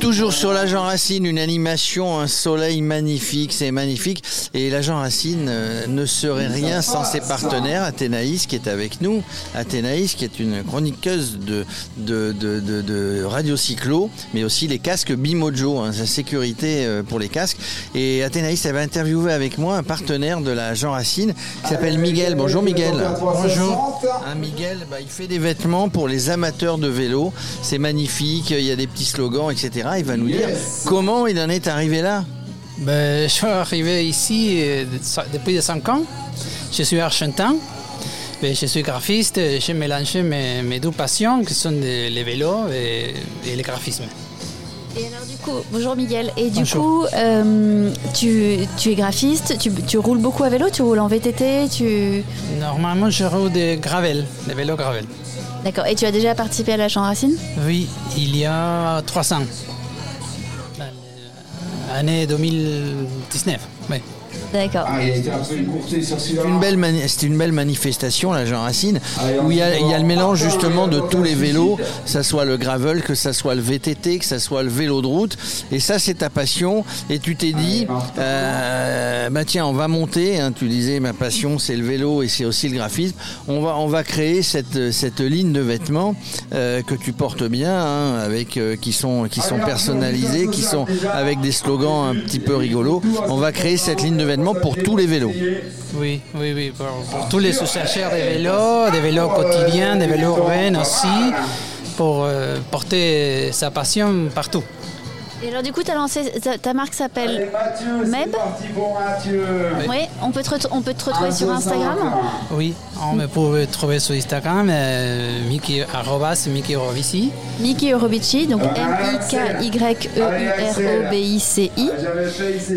Toujours sur l'agent Racine, une animation, un soleil magnifique, c'est magnifique. Et l'agent Racine euh, ne serait rien sans ses partenaires, Athénaïs qui est avec nous. Athénaïs qui est une chroniqueuse de, de, de, de, Radio Cyclo, mais aussi les casques Bimojo, hein, sa sécurité euh, pour les casques. Et Athénaïs, elle va interviewer avec moi un partenaire de l'agent Racine qui s'appelle Miguel. Bonjour Miguel. Bonjour. Un Miguel, bah, il fait des vêtements pour les amateurs de vélo. C'est magnifique, il y a des petits slogans, etc. Il va nous dire comment il en est arrivé là. Ben, je suis arrivé ici euh, depuis 5 ans. Je suis argentin. Ben, je suis graphiste. J'ai mélangé mes, mes, deux passions qui sont les vélos et, et le graphisme. Et alors du coup, bonjour Miguel. Et du coup, euh, tu, tu, es graphiste, tu, tu, roules beaucoup à vélo, tu roules en VTT, tu... Normalement, je roule des gravel, des vélos gravel. D'accord. Et tu as déjà participé à la Jean Racine Oui, il y a 300. Année 2019, oui. D'accord. Ah, c'est une, belle une belle manifestation, la Jean Racine, où il y, a, il y, a, le mélange justement de tous les vélos, que ce soit le gravel, que ce soit le VTT, que ce soit le vélo de route. Et ça, c'est ta passion. Et tu t'es dit, euh, bah tiens, on va monter. Hein, tu disais, ma passion, c'est le vélo et c'est aussi le graphisme. On va, on va créer cette, cette ligne de vêtements euh, que tu portes bien, hein, avec euh, qui sont, qui sont personnalisés, qui sont avec des slogans un petit peu rigolos. On va créer cette ligne de vêtements pour tous les vélos. Oui, oui, oui, pour, tous les usagers des vélos, des vélos quotidiens, des vélos urbains aussi, pour euh, porter sa passion partout. Et alors du coup, as lancé, ta, marque s'appelle Meb. Oui, on peut, te, on peut te retrouver sur Instagram Oui, on me peut trouver sur Instagram, euh, Mickey, arrobas Mickey Eurobici. Mickey Eurobici, donc M-I-K-Y-E-U-R-O-B-I-C-I.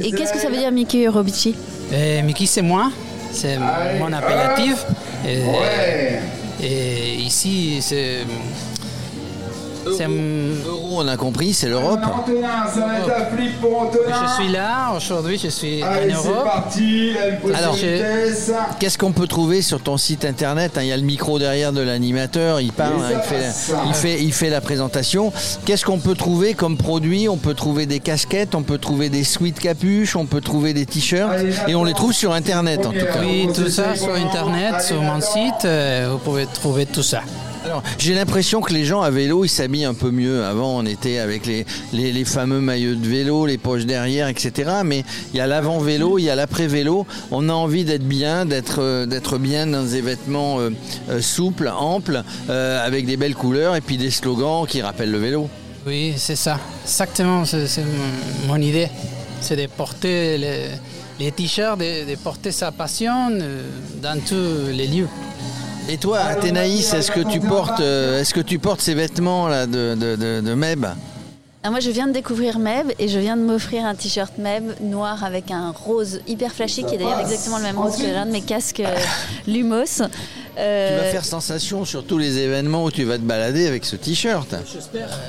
Et qu'est-ce que ça veut dire Mickey Eurobici euh, Mickey, c'est moi, c'est mon appellatif. Et, et ici, c'est Euro, on a compris, c'est l'Europe. Je suis là, aujourd'hui je suis en Europe. Alors, qu'est-ce qu'on peut trouver sur ton site internet hein, Il y a le micro derrière de l'animateur, il parle, hein, il, fait, il, fait, il fait la présentation. Qu'est-ce qu'on peut trouver comme produit? On peut trouver des casquettes, on peut trouver des suites capuches, on peut trouver des t-shirts, et on les trouve sur internet en tout cas. Oui, tout ça sur internet, sur mon site, euh, vous pouvez trouver tout ça. J'ai l'impression que les gens à vélo, ils s'habillent un peu mieux. Avant, on était avec les, fameux maillots de vélo, les poches derrière, etc. Mais il y a l'avant-vélo, il y a l'après-vélo. On a envie d'être bien, d'être, euh, bien dans des vêtements euh, euh, souples, amples, avec des belles couleurs et puis des slogans qui rappellent le vélo. Oui, c'est ça. Exactement, c'est, mon idée. C'est de porter les, t-shirts, de porter sa passion dans tous les lieux. Et toi, Athénaïs, est-ce que tu portes, euh, est-ce que tu portes ces vêtements là de, de, Meb ah, moi, je viens de découvrir Meb et je viens de m'offrir un t-shirt Meb noir avec un rose hyper flashy qui est d'ailleurs exactement le même rose que l'un de mes casques euh, Lumos. Euh, tu vas faire sensation sur tous les événements où tu vas te balader avec ce t-shirt.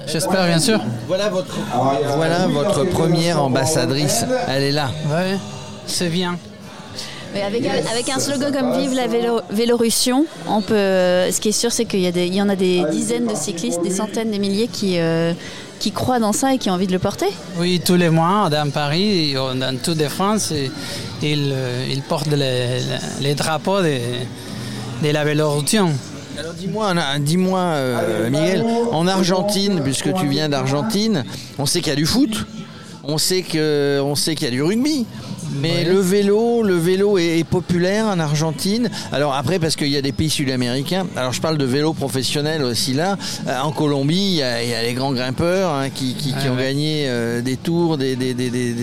J'espère, bien sûr. Voilà votre, voilà votre première ambassadrice. Elle est là. Ouais, c'est bien avec, un slogan comme Vive la vélo, Vélorussion, on peut, ce qui est sûr, c'est qu'il y, y, en a des dizaines de cyclistes, des centaines, des milliers qui, euh, qui croient dans ça et qui ont envie de le porter. Oui, tous les mois, dans Paris, dans toute la France, ils, euh, ils portent les, les drapeaux de, de la Vélorussion. Alors dis-moi, dis-moi euh, Miguel, en Argentine, puisque tu viens d'Argentine, on sait qu'il y a du foot, on sait que, on sait qu'il y a du rugby. Mais le vélo, le vélo est, populaire en Argentine. Alors après, parce qu'il y a des pays sud-américains. Alors je parle de vélo professionnel aussi là. Euh, en Colombie, il y, a, les grands grimpeurs hein, qui, ont gagné euh, des tours, des,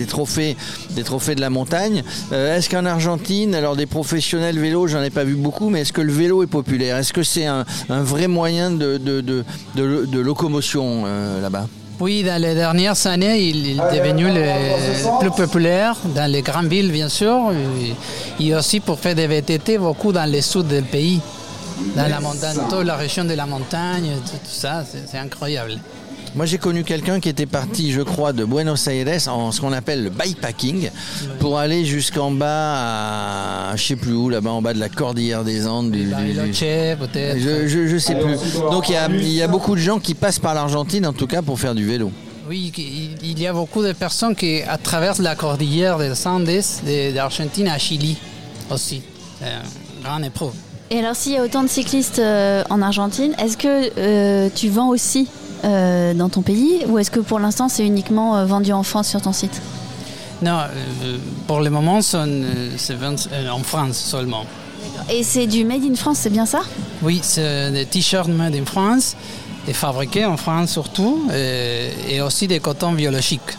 trophées, des trophées de la montagne. Euh, est-ce qu'en Argentine, alors des professionnels vélo, j'en ai pas vu beaucoup, mais est-ce que le vélo est populaire? Est-ce que c'est un, vrai moyen de, de locomotion là-bas? Oui, dans les dernières années, il est devenu le plus populaire dans les grandes villes, bien sûr, et aussi pour faire des VTT beaucoup dans le sud du pays, dans la montagne, toute la région de la montagne, tout, ça, c'est incroyable. Moi, j'ai connu quelqu'un qui était parti, je crois, de Buenos Aires en ce qu'on appelle le bikepacking pour aller jusqu'en bas à, je sais plus où, là-bas en bas de la cordillère des Andes. du- du- du- je, je, je sais plus. Donc il y a, il y a beaucoup de gens qui passent par l'Argentine, en tout cas, pour faire du vélo. Oui, il y a beaucoup de personnes qui traversent la cordillère des Andes de- d'Argentine à Chili aussi. Une grande épreuve. Et alors, s'il y a autant de cyclistes euh, en Argentine, est-ce que euh, tu vends aussi euh, dans ton pays ou est-ce que pour l'instant c'est uniquement euh, vendu en France sur ton site? Non, euh, pour le moment, c'est en France seulement. Et c'est du Made in France, c'est bien ça? Oui, c'est des t-shirts made in France, et fabriqués en France surtout, et, et aussi des cotons biologiques.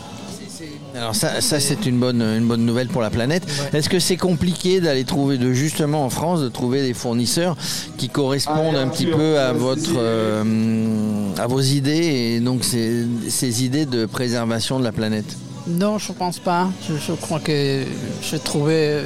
Alors ça, ça c'est une bonne, une bonne nouvelle pour la planète. Est-ce que c'est compliqué d'aller trouver, de justement en France, de trouver des fournisseurs qui correspondent un petit peu à votre, euh, à vos idées et donc ces, ces idées de préservation de la planète? Non, je pense pas. Je, je crois que j'ai trouvé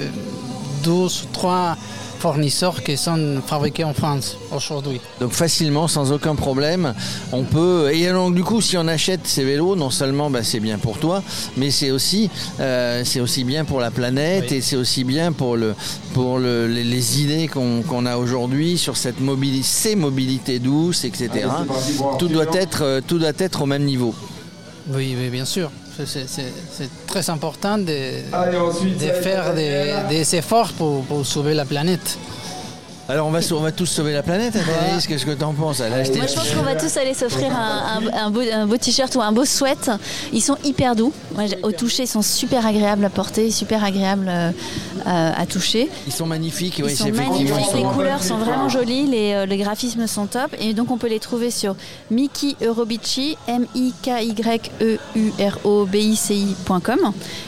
12 ou 3 fournisseurs qui sont fabriqués en France aujourd'hui. Donc facilement, sans aucun problème, on peut. Et donc du coup, si on achète ces vélos, non seulement bah, c'est bien pour toi, mais c'est aussi, euh, c'est aussi bien pour la planète Oui. et c'est aussi bien pour le, pour le- les, les idées qu'on qu'on a aujourd'hui sur cette mobilité, ces mobilités douces, etc. Tout doit être, euh, tout doit être au même niveau. Oui, oui, bien sûr. C'est- très important de, Allez, ensuite, faire des, des efforts pour, pour sauver la planète. Alors on va, sau- on va tous sauver la planète, Anaïs, qu'est-ce que t'en penses Elle a acheté- Moi, je pense qu'on va tous aller s'offrir un, un- un beau, un beau t-shirt ou un beau sweat. Ils sont hyper doux. Moi, au toucher, ils sont super agréables à porter, super agréables euh, à, à toucher. Ils sont magnifiques, Ils oui, sont c'est effectivement. magnifiques, ils les couleurs sont vraiment jolies, les, euh, les graphismes sont top. Et donc, on peut les trouver sur Mickey Eurobici, M-I-K-Y-E-U-R-O-B-I-C-I.com.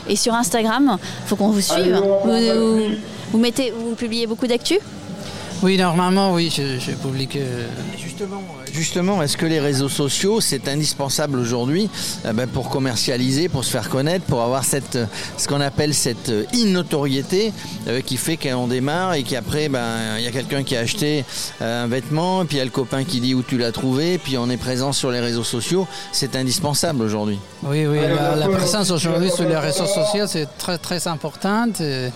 Et sur Instagram, il faut qu'on vous suive. Vous, vous- vous mettez, vous publiez beaucoup d'actu? Oui, normalement, oui, je, je publie que... Justement, justement, est-ce que les réseaux sociaux, c'est indispensable aujourd'hui euh, ben, pour commercialiser, pour se faire connaître, pour avoir cette, ce qu'on appelle cette euh, innotoriété euh, qui fait qu'on démarre et qu'après, ben, il y a quelqu'un qui a acheté euh, un vêtement, et puis il y a le copain qui dit où tu l'as trouvé, puis on est présent sur les réseaux sociaux. C'est indispensable aujourd'hui. Oui, oui, la, la présence aujourd'hui sur les réseaux sociaux, c'est très, très importante. Et,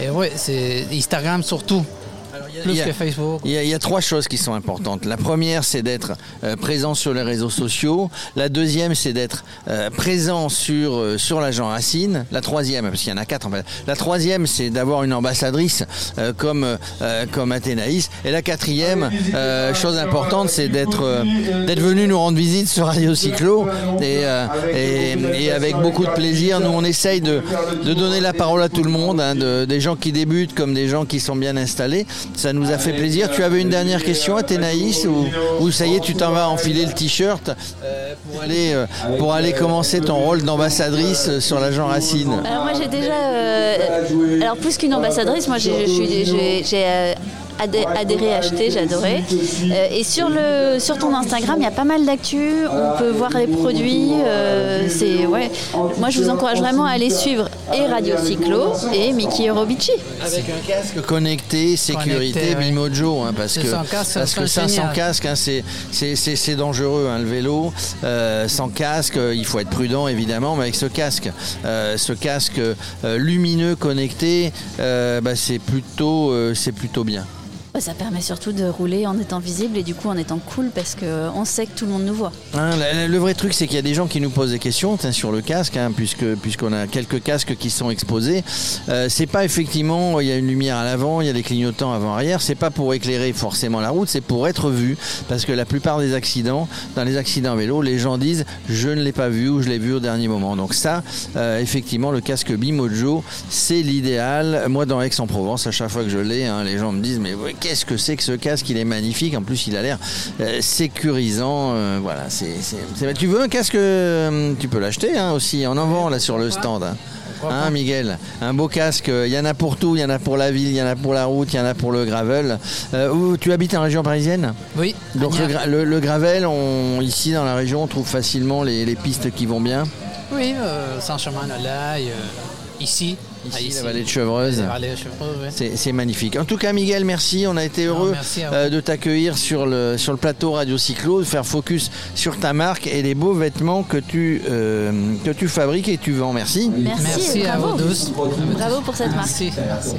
et oui, c'est Instagram surtout, plus il y a- que Facebook. Il y, a, il y a trois choses qui sont importantes. La première, c'est d'être euh, présent sur les réseaux sociaux. La deuxième, c'est d'être euh, présent sur, euh, sur l'agent Racine. La troisième, parce qu'il y en a quatre en fait. La troisième, c'est d'avoir une ambassadrice euh, comme, euh, comme Athénaïs. Et la quatrième, euh, chose importante, c'est d'être euh, d'être venu nous rendre visite sur Radio Cyclo. Et, euh, et, et avec beaucoup de plaisir, nous, on essaye de, de donner la parole à tout le monde, hein, de- des gens qui débutent comme des gens qui sont bien installés. Ça nous a fait plaisir. Tu avais une dernière question, Athénaïs, ou, ou ça y est, tu t'en vas enfiler le t-shirt euh, pour, aller, euh, pour aller commencer ton rôle d'ambassadrice sur l'agent Racine? Alors moi j'ai déjà, euh, alors plus qu'une ambassadrice, moi j'ai suis- j'ai- j'ai, euh. Euh, et sur le sur ton Instagram, il y a pas mal d'actu, on peut voir les produits. euh, c'est ouais. Moi je vous encourage vraiment à aller suivre et Radio Cyclo et Mickey Eurobici. Avec un casque connecté, sécurité, Connecté, oui. Bimojo, hein, parce C'est que, sans casque, parce ça que serait ça, sans génial. casque, hein, c'est- c'est c'est- c'est dangereux, hein, le vélo. Euh, sans casque, il faut être prudent, évidemment, mais avec ce casque, euh, ce casque lumineux connecté, euh, bah, c'est plutôt, euh, c'est plutôt bien. Bah, Ça permet surtout de rouler en étant visible et du coup en étant cool parce qu'on sait que tout le monde nous voit. Hein, le vrai truc, c'est qu'il y a des gens qui nous posent des questions sur le casque, hein, puisqu'on a quelques casques qui sont exposés. Euh, c'est pas effectivement, il y a une lumière à l'avant, il y a des clignotants avant-arrière. C'est pas pour éclairer forcément la route, c'est pour être vu, parce que la plupart des accidents, dans les accidents vélo, les gens disent je ne l'ai pas vu ou je l'ai vu au dernier moment. Donc ça, euh, effectivement, le casque Bimojo, c'est l'idéal. Moi, dans Aix-en-Provence, à chaque fois que je l'ai, hein, les gens me disent mais qu'est-ce que c'est que ce casque? Il est magnifique. En plus, il a l'air euh, sécurisant. euh, voilà, c'est, Tu veux un casque euh, Tu peux l'acheter hein, aussi. On en vend là sur le stand. Hein, Hein, Miguel? Un beau casque. Il y en a pour tout. Il y en a pour la ville, il y en a pour la route, il y en a pour le gravel. Euh, où- tu habites en région parisienne? Oui, donc le, gravel, on, ici dans la région, on trouve facilement les, les pistes qui vont bien? Oui, euh, euh, ici, Ici, la vallée de Chevreuse. La vallée de Chevreuse, ouais. C'est magnifique. En tout cas, Miguel, merci. On a été heureux euh, de t'accueillir sur le, sur le plateau Radio Cyclo, de faire focus sur ta marque et les beaux vêtements que tu, euh, que tu fabriques et tu vends. Merci. Merci, Merci à bravo. vous tous. Bravo pour cette marque. Merci. merci.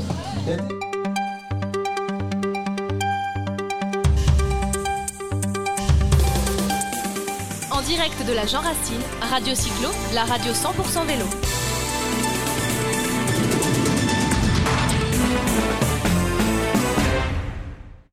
En direct de la Jean Racine, Radio Cyclo, la radio 100% vélo.